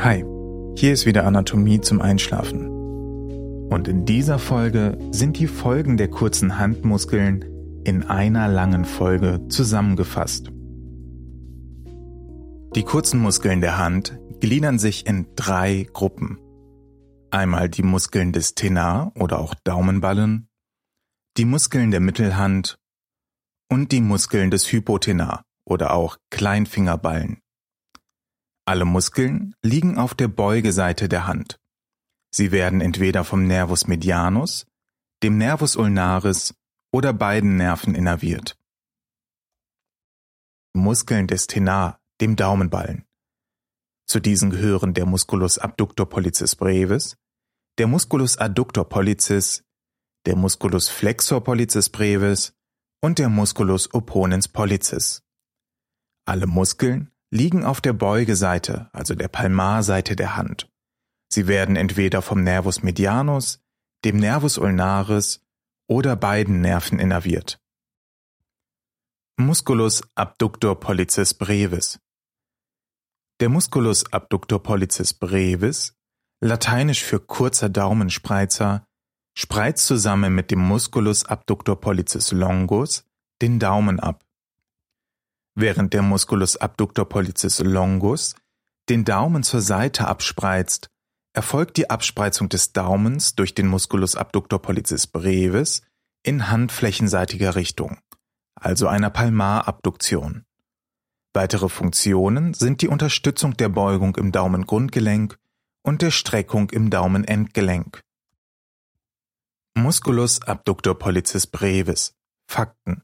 Hi, hier ist wieder Anatomie zum Einschlafen. Und in dieser Folge sind die Folgen der kurzen Handmuskeln in einer langen Folge zusammengefasst. Die kurzen Muskeln der Hand gliedern sich in drei Gruppen. Einmal die Muskeln des Tenar oder auch Daumenballen, die Muskeln der Mittelhand und die Muskeln des Hypotenar oder auch Kleinfingerballen. Alle Muskeln liegen auf der Beugeseite der Hand. Sie werden entweder vom Nervus medianus, dem Nervus ulnaris oder beiden Nerven innerviert. Muskeln des Tenar, dem Daumenballen. Zu diesen gehören der Musculus abductor pollicis brevis, der Musculus adductor pollicis, der Musculus flexor pollicis brevis und der Musculus opponens pollicis. Alle Muskeln liegen auf der Beugeseite, also der Palmarseite der Hand. Sie werden entweder vom Nervus medianus, dem Nervus ulnaris oder beiden Nerven innerviert. Musculus abductor pollicis brevis. Der Musculus abductor pollicis brevis, lateinisch für kurzer Daumenspreizer, spreizt zusammen mit dem Musculus abductor pollicis longus den Daumen ab während der Musculus abductor pollicis longus den Daumen zur Seite abspreizt, erfolgt die Abspreizung des Daumens durch den Musculus abductor pollicis brevis in handflächenseitiger Richtung, also einer Palmarabduktion. Weitere Funktionen sind die Unterstützung der Beugung im Daumengrundgelenk und der Streckung im Daumenendgelenk. Musculus abductor pollicis brevis Fakten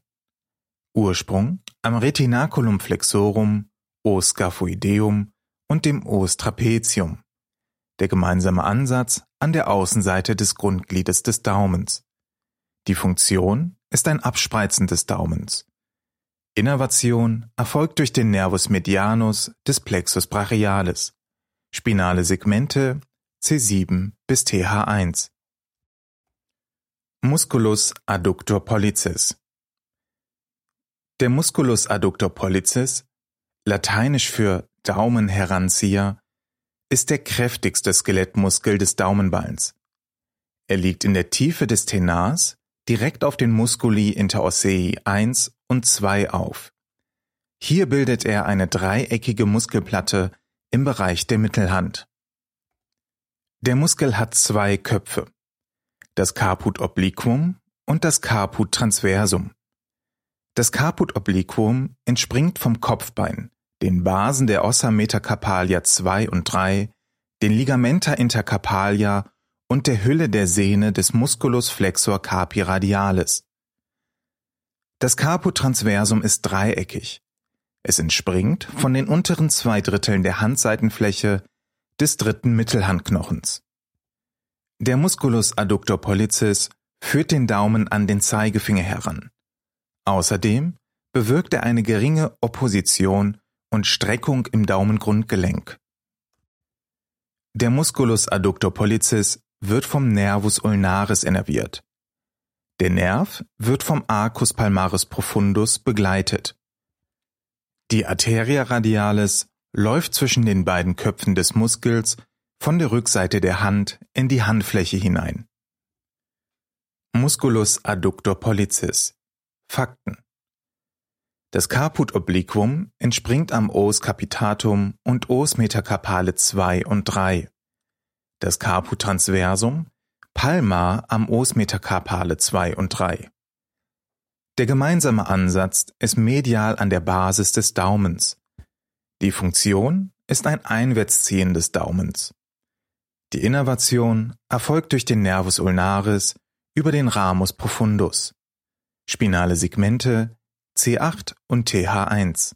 Ursprung am Retinaculum flexorum, Os scaphoideum und dem Os trapezium. Der gemeinsame Ansatz an der Außenseite des Grundgliedes des Daumens. Die Funktion ist ein Abspreizen des Daumens. Innervation erfolgt durch den Nervus medianus des Plexus brachialis. Spinale Segmente C7 bis TH1. Musculus adductor pollicis der Musculus adductor pollicis, lateinisch für Daumenheranzieher, ist der kräftigste Skelettmuskel des Daumenballs. Er liegt in der Tiefe des Tenars direkt auf den Musculi interossei 1 und 2 auf. Hier bildet er eine dreieckige Muskelplatte im Bereich der Mittelhand. Der Muskel hat zwei Köpfe, das Caput obliquum und das Caput transversum. Das Caput obliquum entspringt vom Kopfbein, den Basen der Ossa metacarpalia 2 und 3, den Ligamenta intercarpalia und der Hülle der Sehne des Musculus flexor carpi radialis. Das Caput transversum ist dreieckig. Es entspringt von den unteren zwei Dritteln der Handseitenfläche des dritten Mittelhandknochens. Der Musculus adductor pollicis führt den Daumen an den Zeigefinger heran. Außerdem bewirkt er eine geringe Opposition und Streckung im Daumengrundgelenk. Der Musculus adductor pollicis wird vom Nervus ulnaris innerviert. Der Nerv wird vom Arcus palmaris profundus begleitet. Die Arteria radialis läuft zwischen den beiden Köpfen des Muskels von der Rückseite der Hand in die Handfläche hinein. Musculus adductor pollicis Fakten Das Caput obliquum entspringt am Os capitatum und Os metacarpale 2 und 3. Das Caput transversum palmar am Os metacarpale 2 und 3. Der gemeinsame Ansatz ist medial an der Basis des Daumens. Die Funktion ist ein Einwärtsziehen des Daumens. Die Innervation erfolgt durch den Nervus ulnaris über den Ramus profundus spinale Segmente C8 und TH1.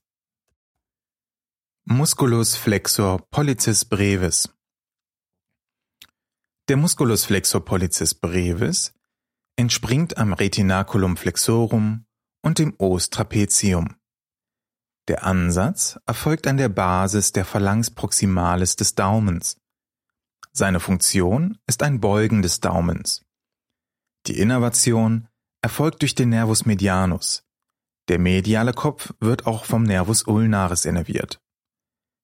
Musculus flexor pollicis brevis. Der Musculus flexor pollicis brevis entspringt am Retinaculum flexorum und dem Os trapezium. Der Ansatz erfolgt an der Basis der Phalanx proximalis des Daumens. Seine Funktion ist ein Beugen des Daumens. Die Innervation erfolgt durch den Nervus medianus. Der mediale Kopf wird auch vom Nervus ulnaris innerviert.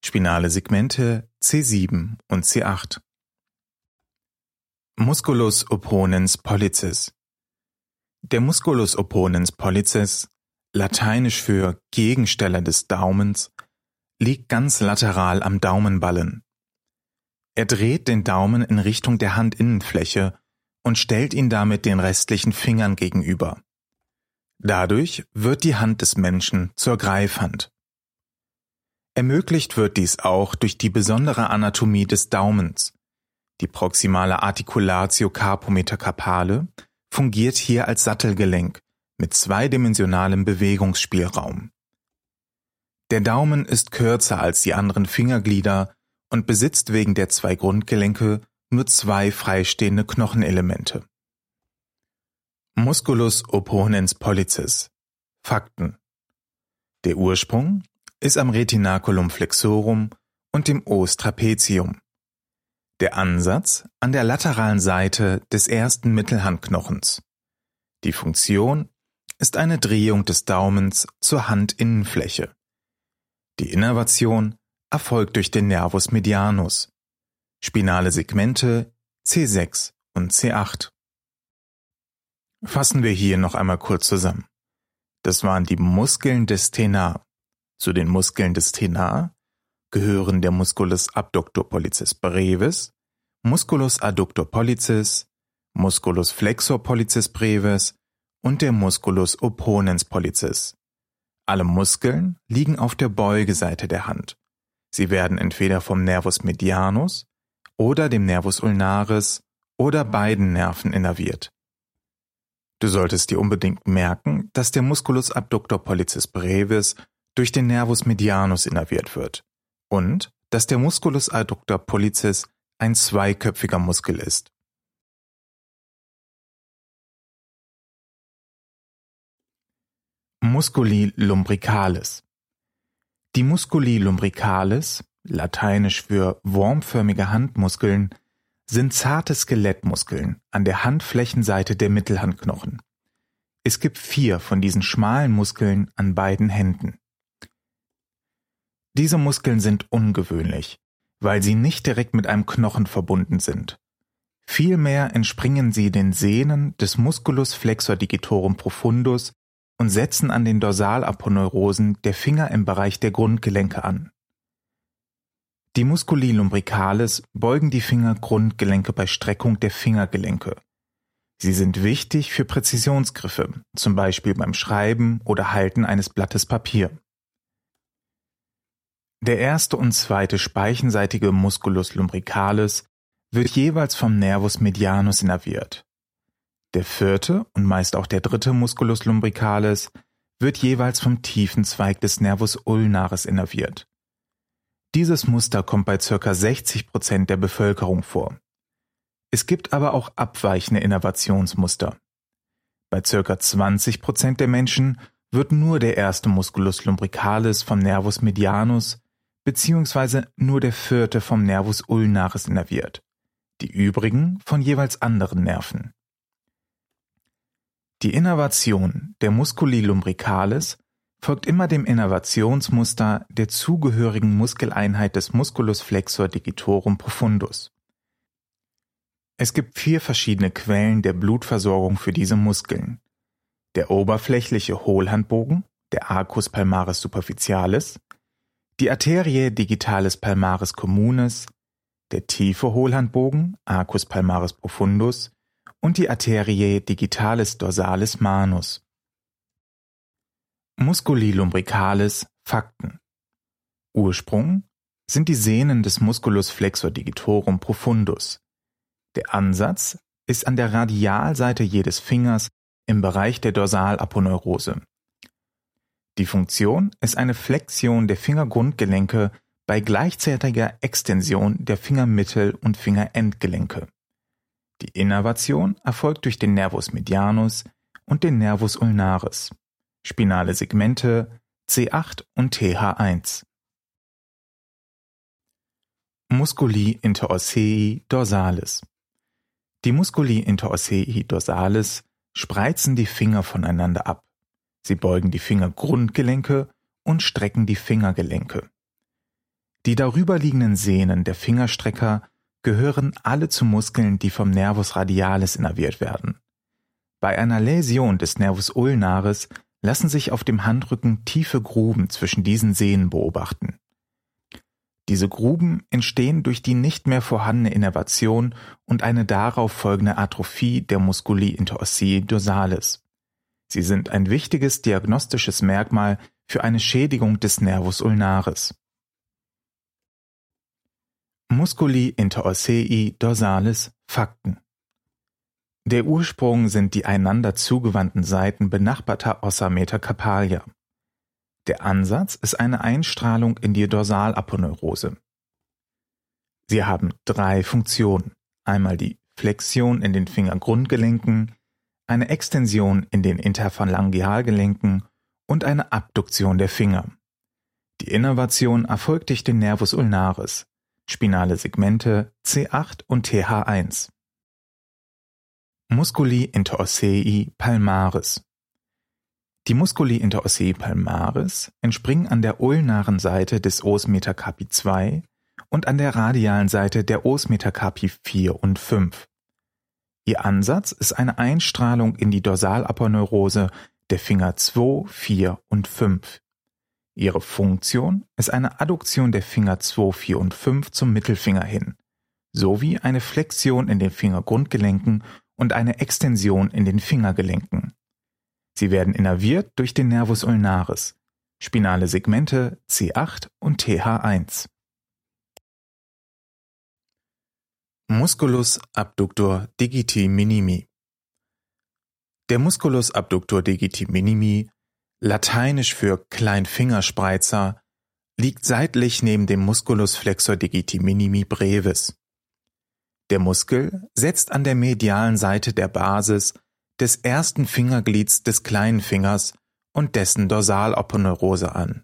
spinale Segmente C7 und C8. Musculus opponens pollicis. Der Musculus opponens pollicis, lateinisch für Gegensteller des Daumens, liegt ganz lateral am Daumenballen. Er dreht den Daumen in Richtung der Handinnenfläche und stellt ihn damit den restlichen Fingern gegenüber. Dadurch wird die Hand des Menschen zur Greifhand. Ermöglicht wird dies auch durch die besondere Anatomie des Daumens. Die proximale Articulatio carpometacapale fungiert hier als Sattelgelenk mit zweidimensionalem Bewegungsspielraum. Der Daumen ist kürzer als die anderen Fingerglieder und besitzt wegen der zwei Grundgelenke nur zwei freistehende Knochenelemente. Musculus opponens pollicis Fakten Der Ursprung ist am Retinaculum flexorum und dem Os trapezium. Der Ansatz an der lateralen Seite des ersten Mittelhandknochens. Die Funktion ist eine Drehung des Daumens zur Handinnenfläche. Die Innervation erfolgt durch den Nervus medianus. Spinale Segmente C6 und C8. Fassen wir hier noch einmal kurz zusammen. Das waren die Muskeln des Tenar. Zu den Muskeln des Tenar gehören der Musculus abductor pollicis brevis, Musculus adductor pollicis, Musculus flexor pollicis brevis und der Musculus opponens pollicis. Alle Muskeln liegen auf der Beugeseite der Hand. Sie werden entweder vom Nervus medianus oder dem Nervus ulnaris oder beiden Nerven innerviert. Du solltest dir unbedingt merken, dass der Musculus abductor pollicis brevis durch den Nervus medianus innerviert wird und dass der Musculus adductor pollicis ein zweiköpfiger Muskel ist. Musculi lumbricalis Die Musculi lumbricalis, lateinisch für wurmförmige Handmuskeln, sind zarte Skelettmuskeln an der Handflächenseite der Mittelhandknochen. Es gibt vier von diesen schmalen Muskeln an beiden Händen. Diese Muskeln sind ungewöhnlich, weil sie nicht direkt mit einem Knochen verbunden sind. Vielmehr entspringen sie den Sehnen des Musculus flexor digitorum profundus und setzen an den Dorsalaponeurosen der Finger im Bereich der Grundgelenke an. Die Musculi lumbricalis beugen die Fingergrundgelenke bei Streckung der Fingergelenke. Sie sind wichtig für Präzisionsgriffe, zum Beispiel beim Schreiben oder Halten eines Blattes Papier. Der erste und zweite speichenseitige Musculus lumbricalis wird jeweils vom Nervus medianus innerviert. Der vierte und meist auch der dritte Musculus lumbricalis wird jeweils vom tiefen Zweig des Nervus ulnaris innerviert. Dieses Muster kommt bei ca. 60 Prozent der Bevölkerung vor. Es gibt aber auch abweichende Innervationsmuster. Bei ca. 20 Prozent der Menschen wird nur der erste Musculus lumbricalis vom Nervus medianus beziehungsweise nur der vierte vom Nervus ulnaris innerviert, die übrigen von jeweils anderen Nerven. Die Innervation der Musculi lumbricalis folgt immer dem Innervationsmuster der zugehörigen Muskeleinheit des Musculus flexor digitorum profundus. Es gibt vier verschiedene Quellen der Blutversorgung für diese Muskeln. Der oberflächliche Hohlhandbogen, der Arcus palmaris superficialis, die Arterie digitalis palmaris communis, der tiefe Hohlhandbogen Arcus palmaris profundus und die Arterie digitalis dorsalis manus. Musculi lumbricalis Fakten Ursprung sind die Sehnen des Musculus flexor digitorum profundus. Der Ansatz ist an der Radialseite jedes Fingers im Bereich der Dorsalaponeurose. Die Funktion ist eine Flexion der Fingergrundgelenke bei gleichzeitiger Extension der Fingermittel- und Fingerendgelenke. Die Innervation erfolgt durch den Nervus medianus und den Nervus ulnaris. Spinale Segmente C8 und TH1. Musculi interossei dorsalis. Die Musculi interossei dorsalis spreizen die Finger voneinander ab. Sie beugen die Fingergrundgelenke und strecken die Fingergelenke. Die darüberliegenden Sehnen der Fingerstrecker gehören alle zu Muskeln, die vom Nervus radialis innerviert werden. Bei einer Läsion des Nervus ulnaris lassen sich auf dem Handrücken tiefe Gruben zwischen diesen Sehnen beobachten. Diese Gruben entstehen durch die nicht mehr vorhandene Innervation und eine darauf folgende Atrophie der Musculi interossei dorsalis. Sie sind ein wichtiges diagnostisches Merkmal für eine Schädigung des Nervus ulnaris. Musculi interossei dorsalis Fakten Der Ursprung sind die einander zugewandten Seiten benachbarter Ossa metacarpalia. Der Ansatz ist eine Einstrahlung in die Dorsalaponeurose. Sie haben drei Funktionen. Einmal die Flexion in den Fingergrundgelenken, eine Extension in den Interphalangealgelenken und eine Abduktion der Finger. Die Innervation erfolgt durch den Nervus ulnaris, spinale Segmente C8 und TH1. Musculi interossei palmaris die Musculi interossei palmaris entspringen an der ulnaren Seite des Os metacarpi 2 und an der radialen Seite der Os metacarpi 4 und 5. Ihr Ansatz ist eine Einstrahlung in die Dorsalaponeurose der Finger 2, 4 und 5. Ihre Funktion ist eine Adduktion der Finger 2, 4 und 5 zum Mittelfinger hin, sowie eine Flexion in den Fingergrundgelenken und eine Extension in den Fingergelenken. Sie werden innerviert durch den Nervus ulnaris, spinale Segmente C8 und TH1. Musculus abductor digiti minimi Der Musculus abductor digiti minimi, lateinisch für Kleinfingerspreizer, liegt seitlich neben dem Musculus flexor digiti minimi brevis. Der Muskel setzt an der medialen Seite der Basis des ersten Fingerglieds des kleinen Fingers und dessen Dorsalaponeurose an.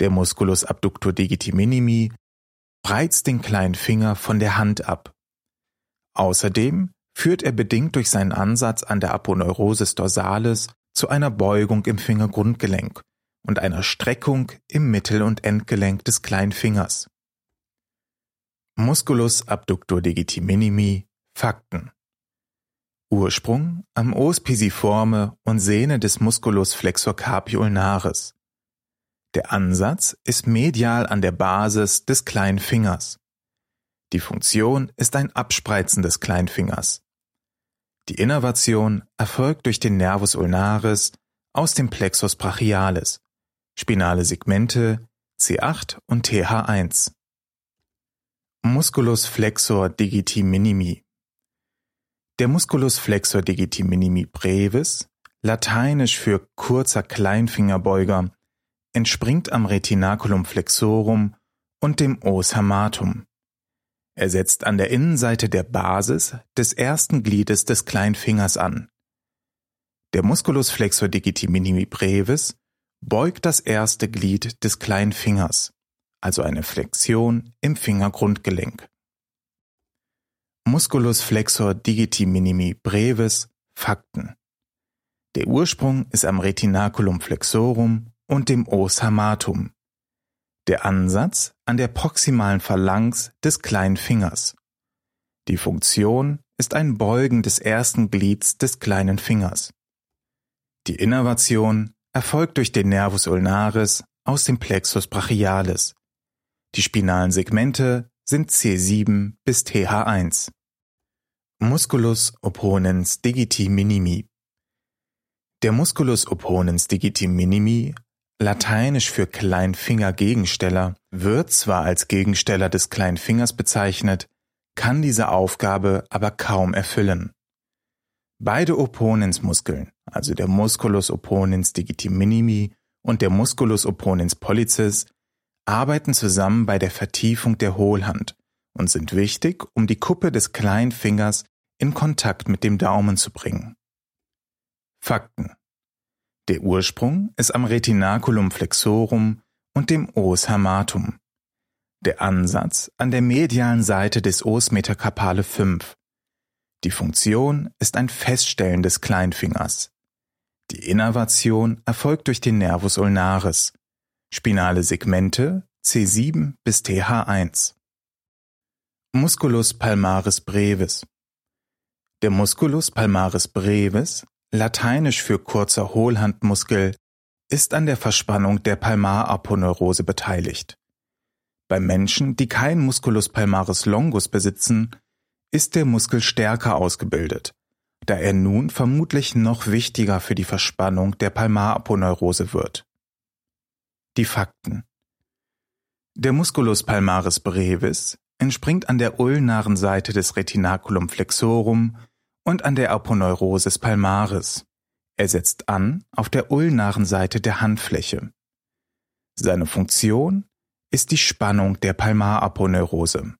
Der Musculus abductor digiti minimi reizt den kleinen Finger von der Hand ab. Außerdem führt er bedingt durch seinen Ansatz an der Aponeurosis dorsalis zu einer Beugung im Fingergrundgelenk und einer Streckung im Mittel- und Endgelenk des kleinen Fingers. Musculus abductor digiti minimi Fakten Ursprung am Os pisiforme und Sehne des Musculus flexor carpi ulnaris. Der Ansatz ist medial an der Basis des kleinen Fingers. Die Funktion ist ein Abspreizen des Kleinfingers. Die Innervation erfolgt durch den Nervus ulnaris aus dem Plexus brachialis, spinale Segmente C8 und TH1. Musculus flexor digiti minimi der Musculus flexor digiti minimi brevis, lateinisch für kurzer Kleinfingerbeuger, entspringt am Retinaculum flexorum und dem Os hamatum. Er setzt an der Innenseite der Basis des ersten Gliedes des Kleinfingers an. Der Musculus flexor digiti minimi brevis beugt das erste Glied des Kleinfingers, also eine Flexion im Fingergrundgelenk. Musculus flexor digiti minimi brevis Fakten. Der Ursprung ist am Retinaculum flexorum und dem Os hamatum. Der Ansatz an der proximalen Phalanx des kleinen Fingers. Die Funktion ist ein Beugen des ersten Glieds des kleinen Fingers. Die Innervation erfolgt durch den Nervus ulnaris aus dem Plexus brachialis. Die spinalen Segmente sind C7 bis TH1. Musculus opponens digiti minimi Der Musculus opponens digiti minimi, lateinisch für Kleinfingergegensteller, wird zwar als Gegensteller des Kleinfingers bezeichnet, kann diese Aufgabe aber kaum erfüllen. Beide Opponensmuskeln, also der Musculus opponens digiti minimi und der Musculus opponens pollicis, arbeiten zusammen bei der Vertiefung der Hohlhand und sind wichtig, um die Kuppe des kleinen Fingers in Kontakt mit dem Daumen zu bringen. Fakten. Der Ursprung ist am Retinaculum flexorum und dem Os hamatum. Der Ansatz an der medialen Seite des Os metacarpale 5. Die Funktion ist ein Feststellen des Kleinfingers. Die Innervation erfolgt durch den Nervus ulnaris, spinale Segmente C7 bis TH1. Musculus palmaris brevis. Der Musculus palmaris brevis, lateinisch für kurzer Hohlhandmuskel, ist an der Verspannung der Palmaraponeurose beteiligt. Bei Menschen, die kein Musculus palmaris longus besitzen, ist der Muskel stärker ausgebildet, da er nun vermutlich noch wichtiger für die Verspannung der Palmaraponeurose wird. Die Fakten Der Musculus palmaris brevis entspringt an der ulnaren Seite des Retinaculum flexorum und an der Aponeurosis palmaris. Er setzt an auf der ulnaren Seite der Handfläche. Seine Funktion ist die Spannung der Palmaraponeurose.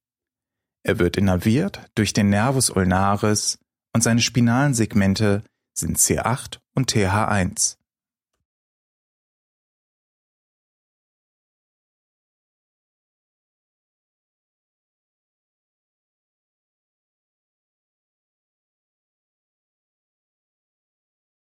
Er wird innerviert durch den Nervus ulnaris und seine spinalen Segmente sind C8 und TH1.